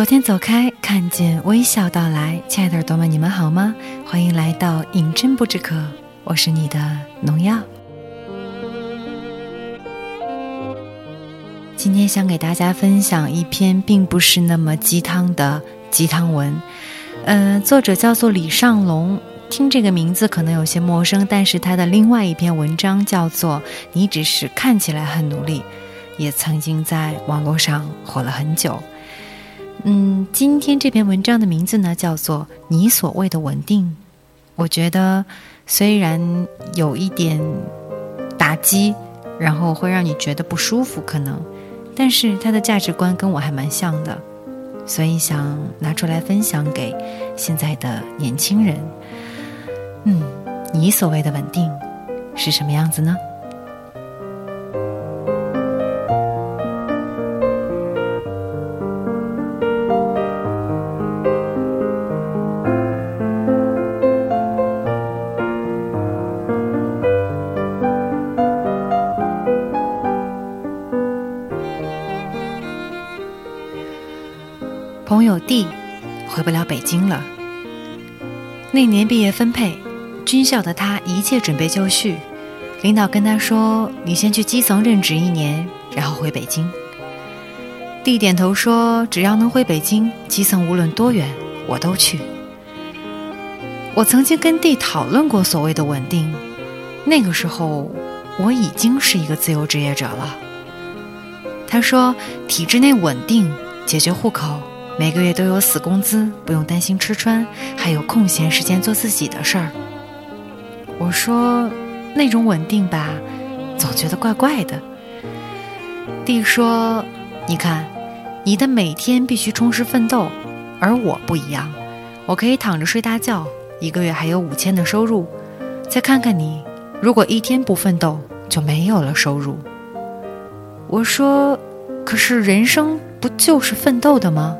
昨天走开，看见微笑到来，亲爱的耳朵们，你们好吗？欢迎来到饮鸩不知渴，我是你的农药。今天想给大家分享一篇并不是那么鸡汤的鸡汤文，呃，作者叫做李尚龙，听这个名字可能有些陌生，但是他的另外一篇文章叫做《你只是看起来很努力》，也曾经在网络上火了很久。嗯，今天这篇文章的名字呢，叫做“你所谓的稳定”。我觉得虽然有一点打击，然后会让你觉得不舒服，可能，但是他的价值观跟我还蛮像的，所以想拿出来分享给现在的年轻人。嗯，你所谓的稳定是什么样子呢？朋友 D 回不了北京了。那年毕业分配，军校的他一切准备就绪。领导跟他说：“你先去基层任职一年，然后回北京。”D 点头说：“只要能回北京，基层无论多远，我都去。”我曾经跟 D 讨论过所谓的稳定，那个时候我已经是一个自由职业者了。他说：“体制内稳定，解决户口。”每个月都有死工资，不用担心吃穿，还有空闲时间做自己的事儿。我说那种稳定吧，总觉得怪怪的。弟说：“你看，你的每天必须充实奋斗，而我不一样，我可以躺着睡大觉，一个月还有五千的收入。再看看你，如果一天不奋斗，就没有了收入。”我说：“可是人生不就是奋斗的吗？”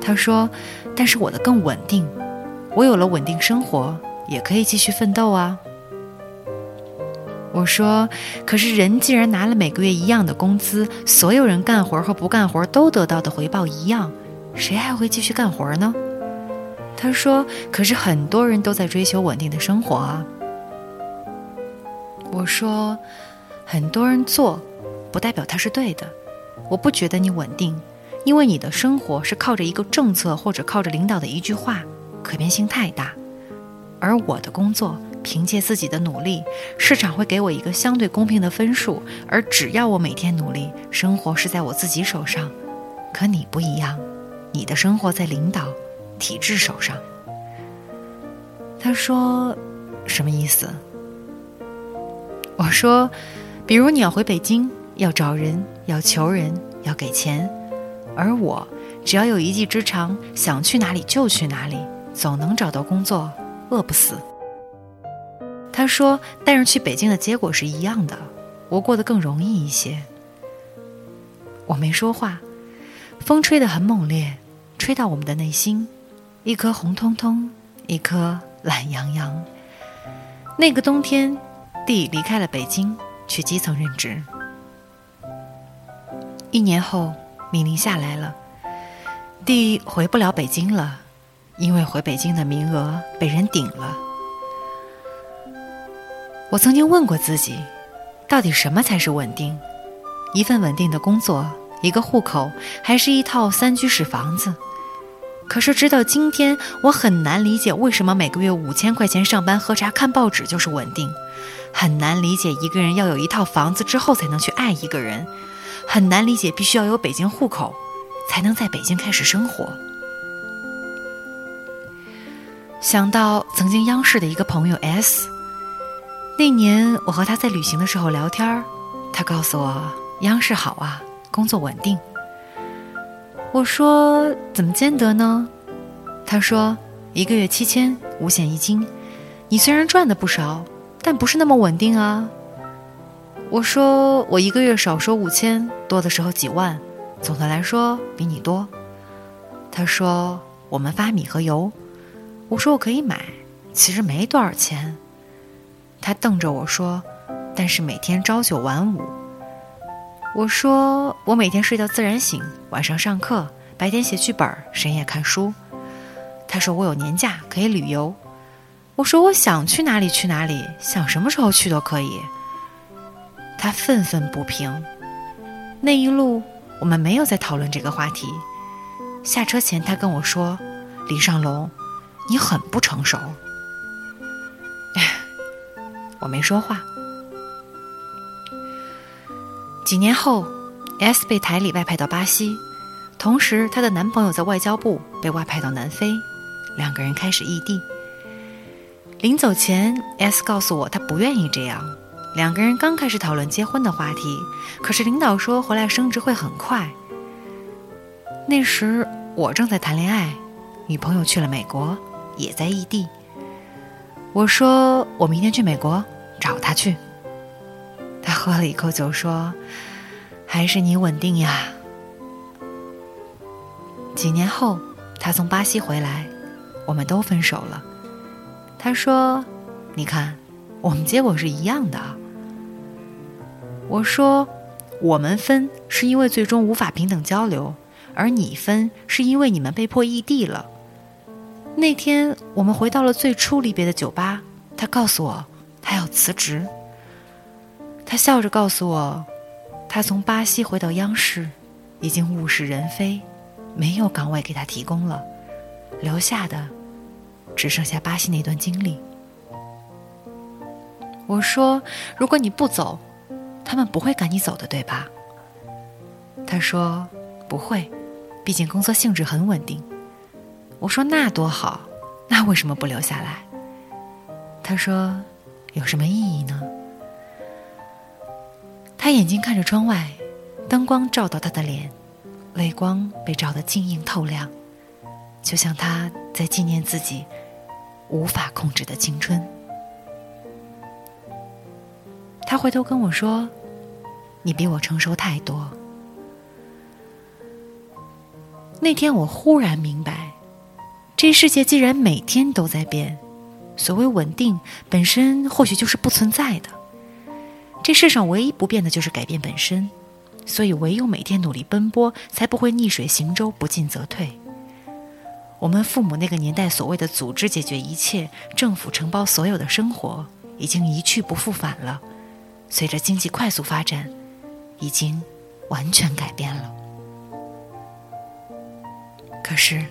他说：“但是我的更稳定，我有了稳定生活，也可以继续奋斗啊。”我说：“可是人既然拿了每个月一样的工资，所有人干活和不干活都得到的回报一样，谁还会继续干活呢？”他说：“可是很多人都在追求稳定的生活啊。”我说：“很多人做，不代表他是对的。我不觉得你稳定。”因为你的生活是靠着一个政策或者靠着领导的一句话，可变性太大；而我的工作凭借自己的努力，市场会给我一个相对公平的分数。而只要我每天努力，生活是在我自己手上。可你不一样，你的生活在领导、体制手上。他说：“什么意思？”我说：“比如你要回北京，要找人，要求人，要给钱。”而我只要有一技之长，想去哪里就去哪里，总能找到工作，饿不死。他说：“但是去北京的结果是一样的，我过得更容易一些。”我没说话，风吹得很猛烈，吹到我们的内心，一颗红彤彤，一颗懒洋洋。那个冬天，弟离开了北京，去基层任职。一年后。命令下来了，弟回不了北京了，因为回北京的名额被人顶了。我曾经问过自己，到底什么才是稳定？一份稳定的工作，一个户口，还是一套三居室房子？可是直到今天，我很难理解为什么每个月五千块钱上班喝茶看报纸就是稳定，很难理解一个人要有一套房子之后才能去爱一个人。很难理解，必须要有北京户口，才能在北京开始生活。想到曾经央视的一个朋友 S，那年我和他在旅行的时候聊天他告诉我央视好啊，工作稳定。我说怎么兼得呢？他说一个月七千，五险一金。你虽然赚的不少，但不是那么稳定啊。我说我一个月少说五千，多的时候几万，总的来说比你多。他说我们发米和油，我说我可以买，其实没多少钱。他瞪着我说，但是每天朝九晚五。我说我每天睡到自然醒，晚上上课，白天写剧本，深夜看书。他说我有年假可以旅游。我说我想去哪里去哪里，想什么时候去都可以。他愤愤不平。那一路我们没有再讨论这个话题。下车前他跟我说：“李尚龙，你很不成熟。” 我没说话。几年后，S 被台里外派到巴西，同时她的男朋友在外交部被外派到南非，两个人开始异地。临走前，S 告诉我他不愿意这样。两个人刚开始讨论结婚的话题，可是领导说回来升职会很快。那时我正在谈恋爱，女朋友去了美国，也在异地。我说我明天去美国找他去。他喝了一口酒说：“还是你稳定呀。”几年后，他从巴西回来，我们都分手了。他说：“你看，我们结果是一样的。”我说：“我们分是因为最终无法平等交流，而你分是因为你们被迫异地了。”那天我们回到了最初离别的酒吧，他告诉我他要辞职。他笑着告诉我，他从巴西回到央视，已经物是人非，没有岗位给他提供了，留下的只剩下巴西那段经历。我说：“如果你不走，他们不会赶你走的，对吧？”他说：“不会，毕竟工作性质很稳定。”我说那多好，那为什么不留下来？他说，有什么意义呢？他眼睛看着窗外，灯光照到他的脸，泪光被照得晶莹透亮，就像他在纪念自己无法控制的青春。回头跟我说：“你比我成熟太多。”那天我忽然明白。这世界既然每天都在变，所谓稳定本身或许就是不存在的。这世上唯一不变的就是改变本身，所以唯有每天努力奔波，才不会逆水行舟，不进则退。我们父母那个年代所谓的组织解决一切，政府承包所有的生活，已经一去不复返了。随着经济快速发展，已经完全改变了。可是。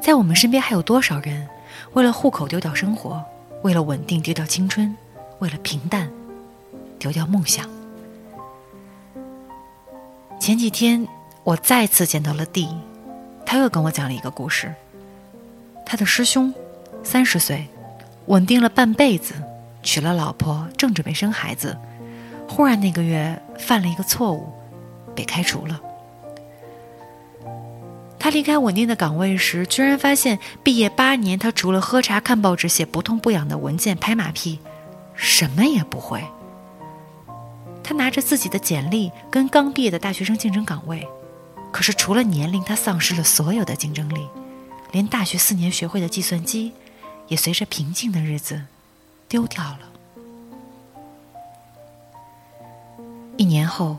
在我们身边还有多少人，为了户口丢掉生活，为了稳定丢掉青春，为了平淡丢掉梦想？前几天我再次见到了弟，他又跟我讲了一个故事。他的师兄三十岁，稳定了半辈子，娶了老婆，正准备生孩子，忽然那个月犯了一个错误，被开除了。他离开稳定的岗位时，居然发现毕业八年，他除了喝茶、看报纸、写不痛不痒的文件、拍马屁，什么也不会。他拿着自己的简历跟刚毕业的大学生竞争岗位，可是除了年龄，他丧失了所有的竞争力，连大学四年学会的计算机，也随着平静的日子丢掉了。一年后，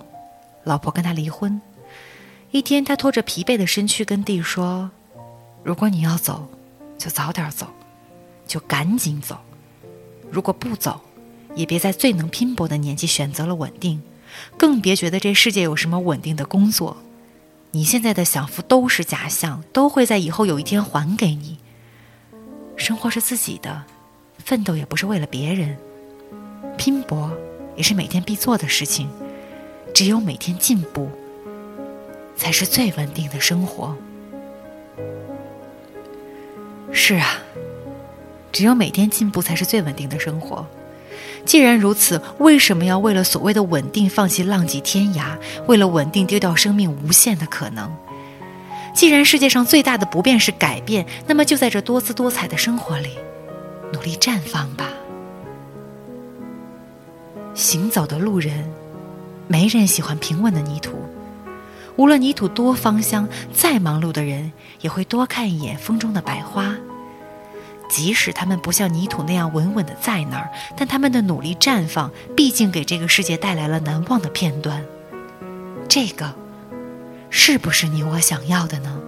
老婆跟他离婚。一天，他拖着疲惫的身躯跟弟说：“如果你要走，就早点走，就赶紧走。如果不走，也别在最能拼搏的年纪选择了稳定，更别觉得这世界有什么稳定的工作。你现在的享福都是假象，都会在以后有一天还给你。生活是自己的，奋斗也不是为了别人，拼搏也是每天必做的事情。只有每天进步。”才是最稳定的生活。是啊，只有每天进步才是最稳定的生活。既然如此，为什么要为了所谓的稳定放弃浪迹天涯？为了稳定丢掉生命无限的可能？既然世界上最大的不变是改变，那么就在这多姿多彩的生活里，努力绽放吧。行走的路人，没人喜欢平稳的泥土。无论泥土多芳香，再忙碌的人也会多看一眼风中的百花。即使他们不像泥土那样稳稳的在那儿，但他们的努力绽放，毕竟给这个世界带来了难忘的片段。这个，是不是你我想要的呢？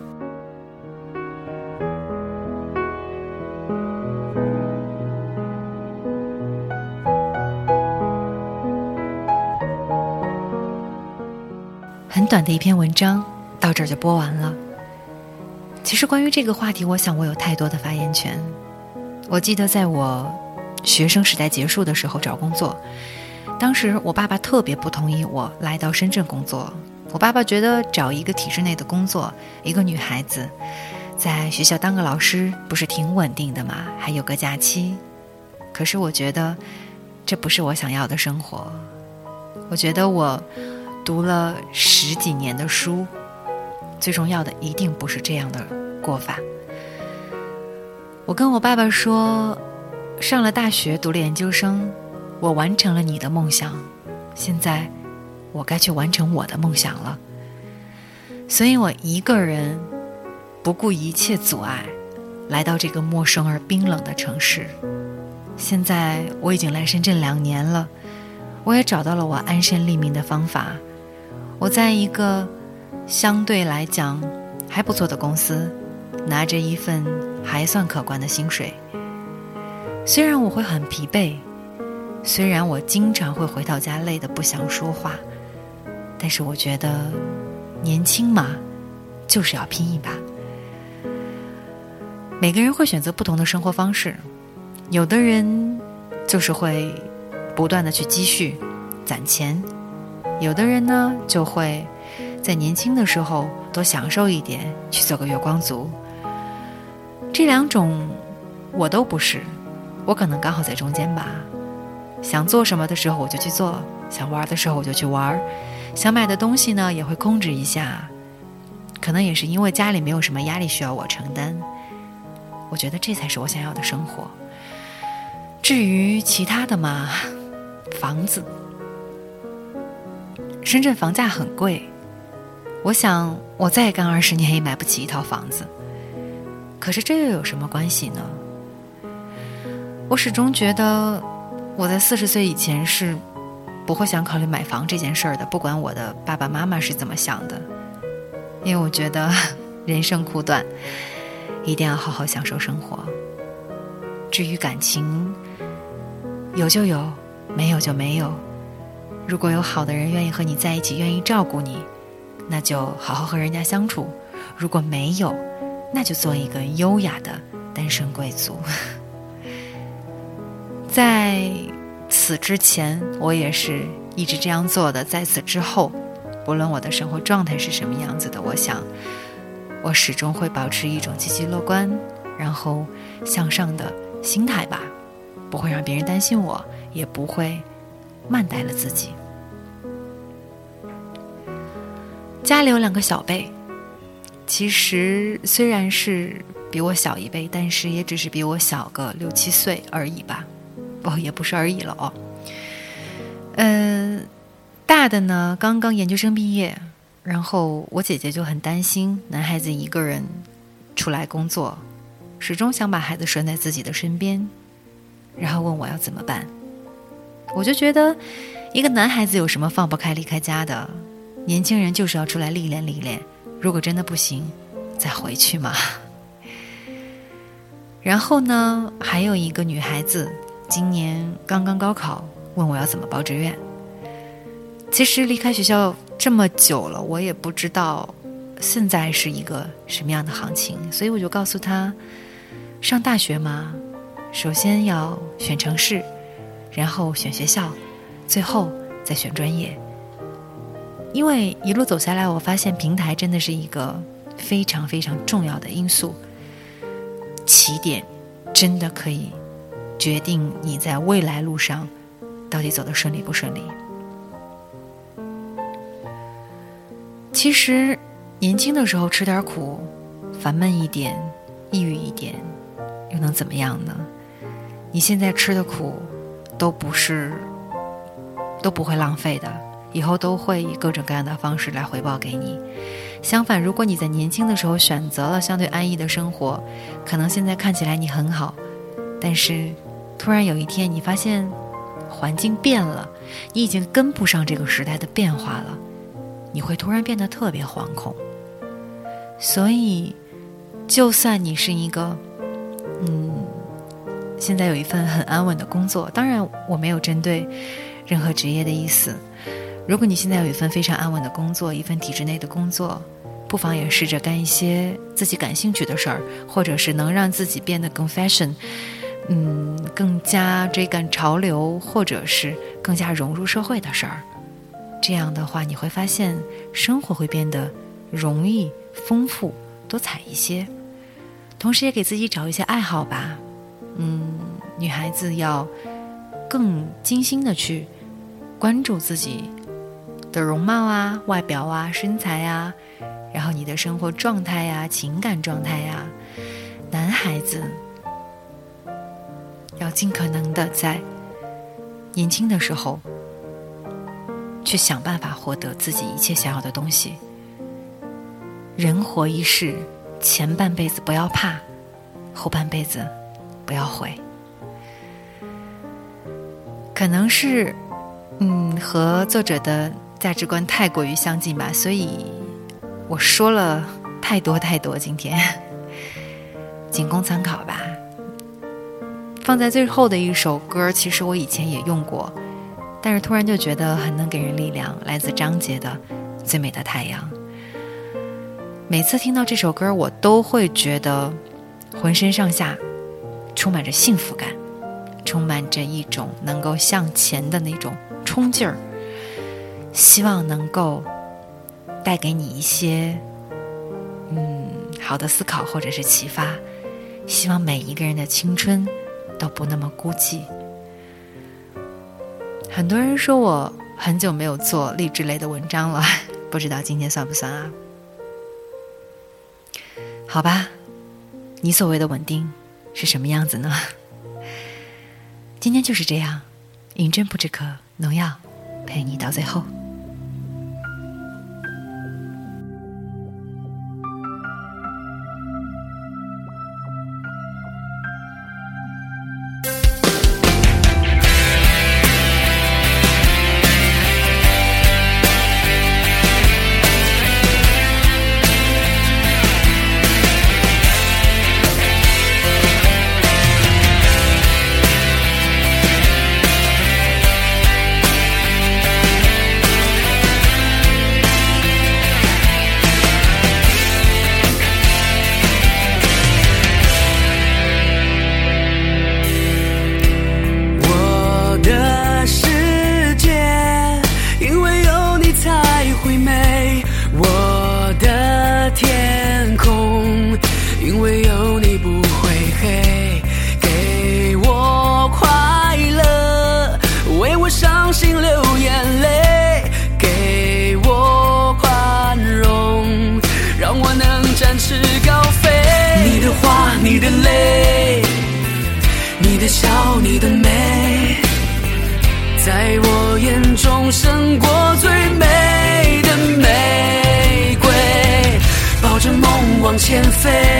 短的一篇文章，到这儿就播完了。其实关于这个话题，我想我有太多的发言权。我记得在我学生时代结束的时候找工作，当时我爸爸特别不同意我来到深圳工作。我爸爸觉得找一个体制内的工作，一个女孩子在学校当个老师不是挺稳定的吗？还有个假期。可是我觉得这不是我想要的生活。我觉得我读了十几年的书。最重要的一定不是这样的过法。我跟我爸爸说，上了大学，读了研究生，我完成了你的梦想，现在我该去完成我的梦想了。所以我一个人不顾一切阻碍，来到这个陌生而冰冷的城市。现在我已经来深圳两年了，我也找到了我安身立命的方法。我在一个。相对来讲还不错的公司，拿着一份还算可观的薪水。虽然我会很疲惫，虽然我经常会回到家累得不想说话，但是我觉得年轻嘛，就是要拼一把。每个人会选择不同的生活方式，有的人就是会不断的去积蓄攒钱，有的人呢就会。在年轻的时候多享受一点，去做个月光族。这两种我都不是，我可能刚好在中间吧。想做什么的时候我就去做，想玩的时候我就去玩，想买的东西呢也会控制一下。可能也是因为家里没有什么压力需要我承担，我觉得这才是我想要的生活。至于其他的嘛，房子，深圳房价很贵。我想，我再干二十年也买不起一套房子。可是这又有什么关系呢？我始终觉得，我在四十岁以前是不会想考虑买房这件事儿的，不管我的爸爸妈妈是怎么想的。因为我觉得 人生苦短，一定要好好享受生活。至于感情，有就有，没有就没有。如果有好的人愿意和你在一起，愿意照顾你。那就好好和人家相处，如果没有，那就做一个优雅的单身贵族。在此之前，我也是一直这样做的。在此之后，不论我的生活状态是什么样子的，我想，我始终会保持一种积极乐观，然后向上的心态吧，不会让别人担心我，也不会慢待了自己。家里有两个小辈，其实虽然是比我小一辈，但是也只是比我小个六七岁而已吧。哦，也不是而已了哦。嗯，大的呢刚刚研究生毕业，然后我姐姐就很担心男孩子一个人出来工作，始终想把孩子拴在自己的身边，然后问我要怎么办。我就觉得，一个男孩子有什么放不开离开家的？年轻人就是要出来历练历练，如果真的不行，再回去嘛。然后呢，还有一个女孩子，今年刚刚高考，问我要怎么报志愿。其实离开学校这么久了，我也不知道现在是一个什么样的行情，所以我就告诉她，上大学嘛，首先要选城市，然后选学校，最后再选专业。因为一路走下来，我发现平台真的是一个非常非常重要的因素。起点真的可以决定你在未来路上到底走得顺利不顺利。其实年轻的时候吃点苦，烦闷一点，抑郁一点，又能怎么样呢？你现在吃的苦都不是都不会浪费的。以后都会以各种各样的方式来回报给你。相反，如果你在年轻的时候选择了相对安逸的生活，可能现在看起来你很好，但是突然有一天你发现环境变了，你已经跟不上这个时代的变化了，你会突然变得特别惶恐。所以，就算你是一个，嗯，现在有一份很安稳的工作，当然我没有针对任何职业的意思。如果你现在有一份非常安稳的工作，一份体制内的工作，不妨也试着干一些自己感兴趣的事儿，或者是能让自己变得更 fashion，嗯，更加追赶潮流，或者是更加融入社会的事儿。这样的话，你会发现生活会变得容易、丰富、多彩一些。同时，也给自己找一些爱好吧。嗯，女孩子要更精心的去关注自己的容貌啊、外表啊、身材啊，然后你的生活状态呀、情感状态呀。男孩子要尽可能的在年轻的时候。去想办法获得自己一切想要的东西。人活一世，前半辈子不要怕，后半辈子不要回。可能是，嗯，和作者的价值观太过于相近吧，所以我说了太多太多。今天 仅供参考吧。放在最后的一首歌，其实我以前也用过。但是突然就觉得很能给人力量，来自张杰的《最美的太阳》。每次听到这首歌，我都会觉得浑身上下充满着幸福感，充满着一种能够向前的那种冲劲儿。希望能够带给你一些嗯好的思考或者是启发。希望每一个人的青春都不那么孤寂。很多人说我很久没有做励志类的文章了，不知道今天算不算啊？好吧，你所谓的稳定是什么样子呢？今天就是这样，银针不止渴，农药陪你到最后。fe.